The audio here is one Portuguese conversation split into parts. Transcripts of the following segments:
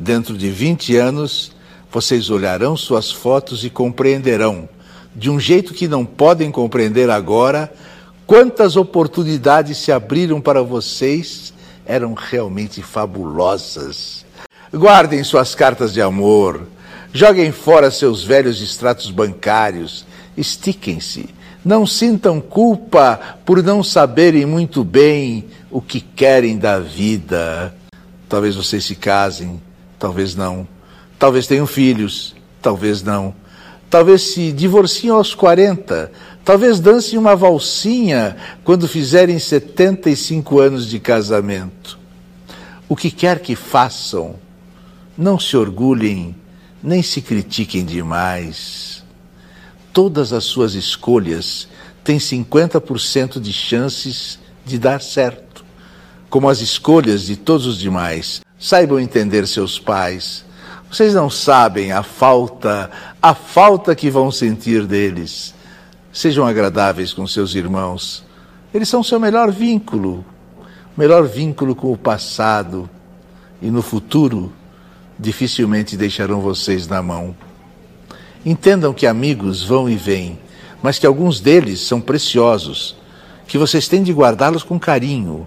Dentro de 20 anos, vocês olharão suas fotos e compreenderão, de um jeito que não podem compreender agora, quantas oportunidades se abriram para vocês eram realmente fabulosas. Guardem suas cartas de amor, joguem fora seus velhos extratos bancários, estiquem-se, não sintam culpa por não saberem muito bem o que querem da vida. Talvez vocês se casem, talvez não. Talvez tenham filhos, talvez não. Talvez se divorciem aos 40, talvez dancem uma valsinha quando fizerem 75 anos de casamento. O que quer que façam, não se orgulhem, nem se critiquem demais. Todas as suas escolhas têm 50% de chances de dar certo, como as escolhas de todos os demais. Saibam entender seus pais. Vocês não sabem a falta, a falta que vão sentir deles. Sejam agradáveis com seus irmãos. Eles são seu melhor vínculo, melhor vínculo com o passado. E no futuro, dificilmente deixarão vocês na mão. Entendam que amigos vão e vêm, mas que alguns deles são preciosos, que vocês têm de guardá-los com carinho.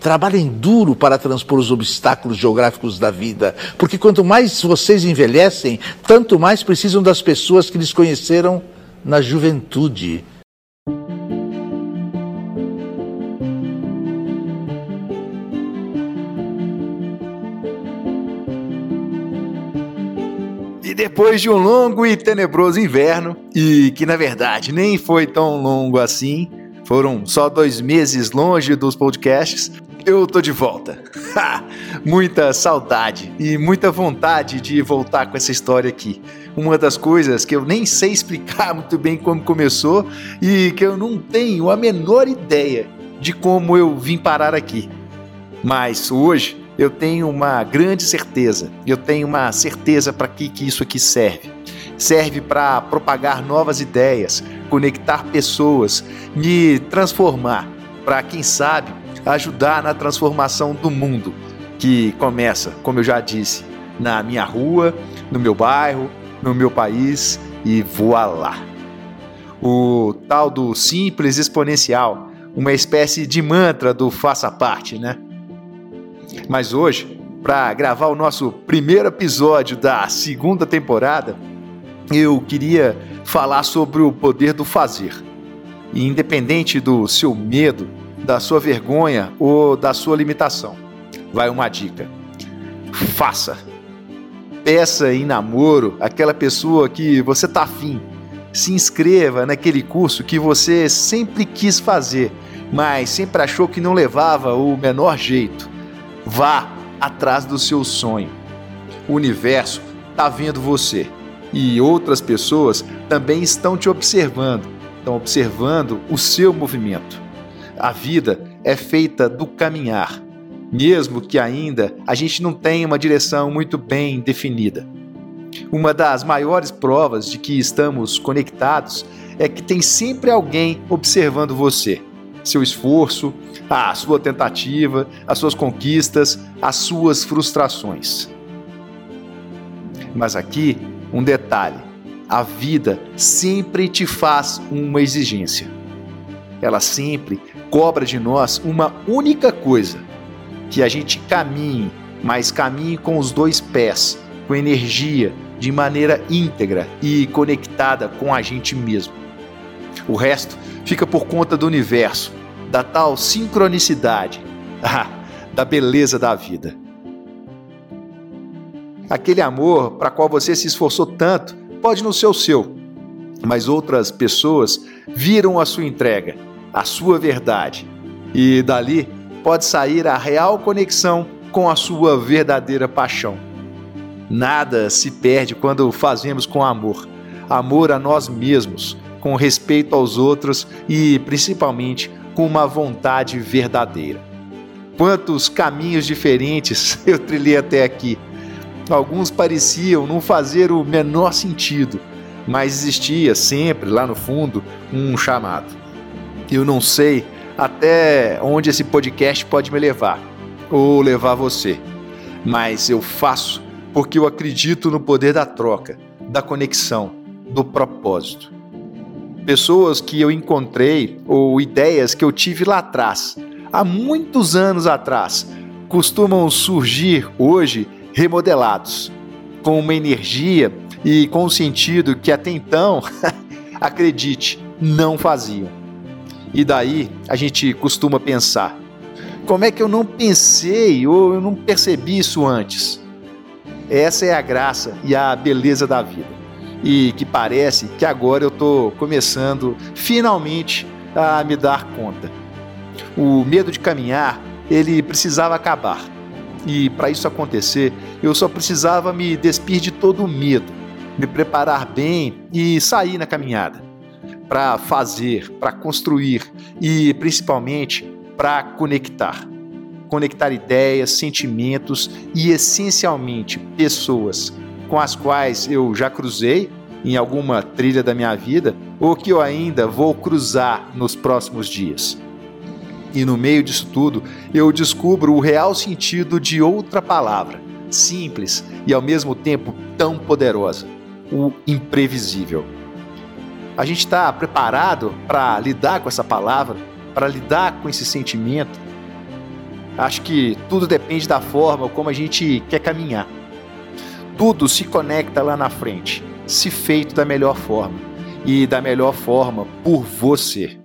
Trabalhem duro para transpor os obstáculos geográficos da vida, porque quanto mais vocês envelhecem, tanto mais precisam das pessoas que lhes conheceram na juventude. depois de um longo e tenebroso inverno, e que na verdade nem foi tão longo assim, foram só dois meses longe dos podcasts, eu tô de volta. muita saudade e muita vontade de voltar com essa história aqui. Uma das coisas que eu nem sei explicar muito bem como começou e que eu não tenho a menor ideia de como eu vim parar aqui. Mas hoje eu tenho uma grande certeza, eu tenho uma certeza para que, que isso aqui serve. Serve para propagar novas ideias, conectar pessoas, me transformar, para quem sabe ajudar na transformação do mundo, que começa, como eu já disse, na minha rua, no meu bairro, no meu país e voa lá. O tal do simples exponencial, uma espécie de mantra do faça parte, né? Mas hoje, para gravar o nosso primeiro episódio da segunda temporada, eu queria falar sobre o poder do fazer. E independente do seu medo, da sua vergonha ou da sua limitação, vai uma dica: faça. Peça em namoro aquela pessoa que você tá afim. Se inscreva naquele curso que você sempre quis fazer, mas sempre achou que não levava o menor jeito. Vá atrás do seu sonho. O universo está vendo você e outras pessoas também estão te observando, estão observando o seu movimento. A vida é feita do caminhar, mesmo que ainda a gente não tenha uma direção muito bem definida. Uma das maiores provas de que estamos conectados é que tem sempre alguém observando você seu esforço, a sua tentativa, as suas conquistas, as suas frustrações. Mas aqui, um detalhe: a vida sempre te faz uma exigência. Ela sempre cobra de nós uma única coisa: que a gente caminhe, mas caminhe com os dois pés, com energia, de maneira íntegra e conectada com a gente mesmo. O resto fica por conta do universo, da tal sincronicidade, ah, da beleza da vida. Aquele amor para qual você se esforçou tanto pode não ser o seu, mas outras pessoas viram a sua entrega, a sua verdade, e dali pode sair a real conexão com a sua verdadeira paixão. Nada se perde quando fazemos com amor, amor a nós mesmos, com respeito aos outros e principalmente com uma vontade verdadeira. Quantos caminhos diferentes eu trilhei até aqui. Alguns pareciam não fazer o menor sentido, mas existia sempre lá no fundo um chamado. Eu não sei até onde esse podcast pode me levar, ou levar você, mas eu faço porque eu acredito no poder da troca, da conexão, do propósito. Pessoas que eu encontrei ou ideias que eu tive lá atrás, há muitos anos atrás, costumam surgir hoje remodelados, com uma energia e com um sentido que até então, acredite, não faziam. E daí a gente costuma pensar: como é que eu não pensei ou eu não percebi isso antes? Essa é a graça e a beleza da vida. E que parece que agora eu estou começando finalmente a me dar conta. O medo de caminhar, ele precisava acabar. E para isso acontecer, eu só precisava me despir de todo o medo, me preparar bem e sair na caminhada para fazer, para construir e principalmente para conectar conectar ideias, sentimentos e essencialmente pessoas com as quais eu já cruzei em alguma trilha da minha vida ou que eu ainda vou cruzar nos próximos dias. E no meio disso tudo, eu descubro o real sentido de outra palavra, simples e ao mesmo tempo tão poderosa: o imprevisível. A gente está preparado para lidar com essa palavra, para lidar com esse sentimento, Acho que tudo depende da forma como a gente quer caminhar. Tudo se conecta lá na frente, se feito da melhor forma e da melhor forma por você.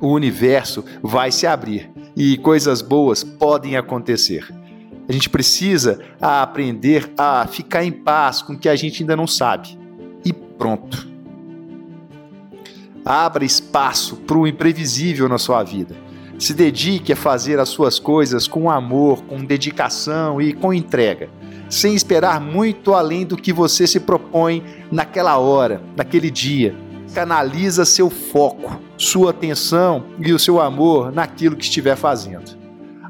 O universo vai se abrir e coisas boas podem acontecer. A gente precisa aprender a ficar em paz com o que a gente ainda não sabe. E pronto. Abra espaço para o imprevisível na sua vida se dedique a fazer as suas coisas com amor, com dedicação e com entrega, sem esperar muito além do que você se propõe naquela hora, naquele dia. Canaliza seu foco, sua atenção e o seu amor naquilo que estiver fazendo.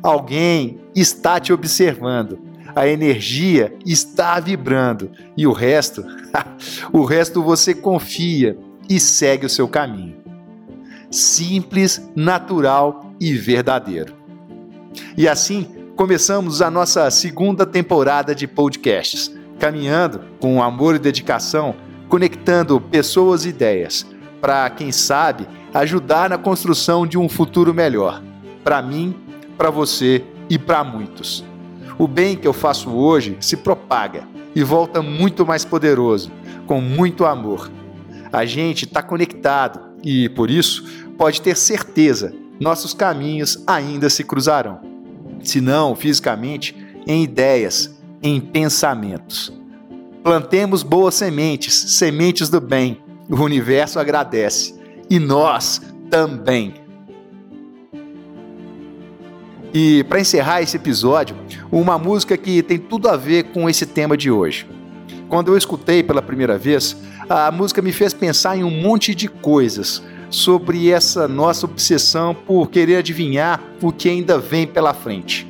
Alguém está te observando, a energia está vibrando e o resto, o resto você confia e segue o seu caminho. Simples, natural e verdadeiro. E assim começamos a nossa segunda temporada de podcasts, caminhando com amor e dedicação, conectando pessoas e ideias, para, quem sabe, ajudar na construção de um futuro melhor, para mim, para você e para muitos. O bem que eu faço hoje se propaga e volta muito mais poderoso, com muito amor. A gente está conectado e, por isso, pode ter certeza nossos caminhos ainda se cruzarão. Se não fisicamente, em ideias, em pensamentos. Plantemos boas sementes, sementes do bem. O universo agradece e nós também. E para encerrar esse episódio, uma música que tem tudo a ver com esse tema de hoje. Quando eu escutei pela primeira vez, a música me fez pensar em um monte de coisas sobre essa nossa obsessão por querer adivinhar o que ainda vem pela frente.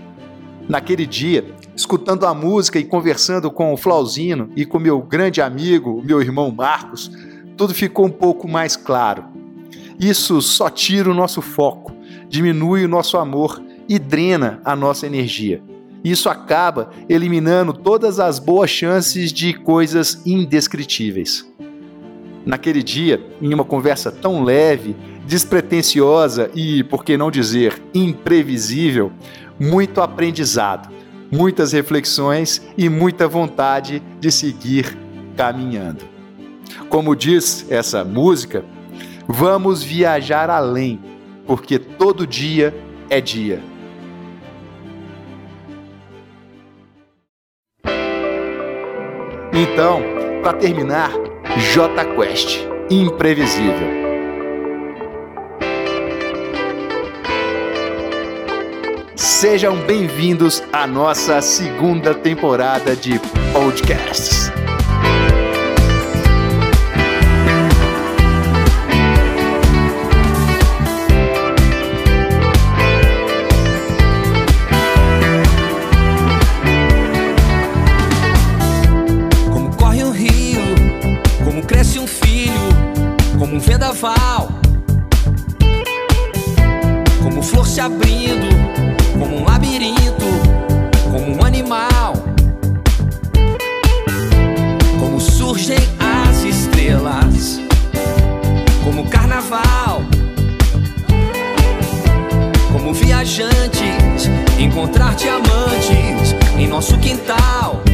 Naquele dia, escutando a música e conversando com o Flauzino e com meu grande amigo, meu irmão Marcos, tudo ficou um pouco mais claro. Isso só tira o nosso foco, diminui o nosso amor e drena a nossa energia. Isso acaba eliminando todas as boas chances de coisas indescritíveis naquele dia, em uma conversa tão leve, despretensiosa e, por que não dizer, imprevisível, muito aprendizado, muitas reflexões e muita vontade de seguir caminhando. Como diz essa música, vamos viajar além, porque todo dia é dia. Então, para terminar, J Quest Imprevisível. Sejam bem-vindos à nossa segunda temporada de podcasts. as estrelas, como carnaval, como viajantes, encontrar diamantes em nosso quintal.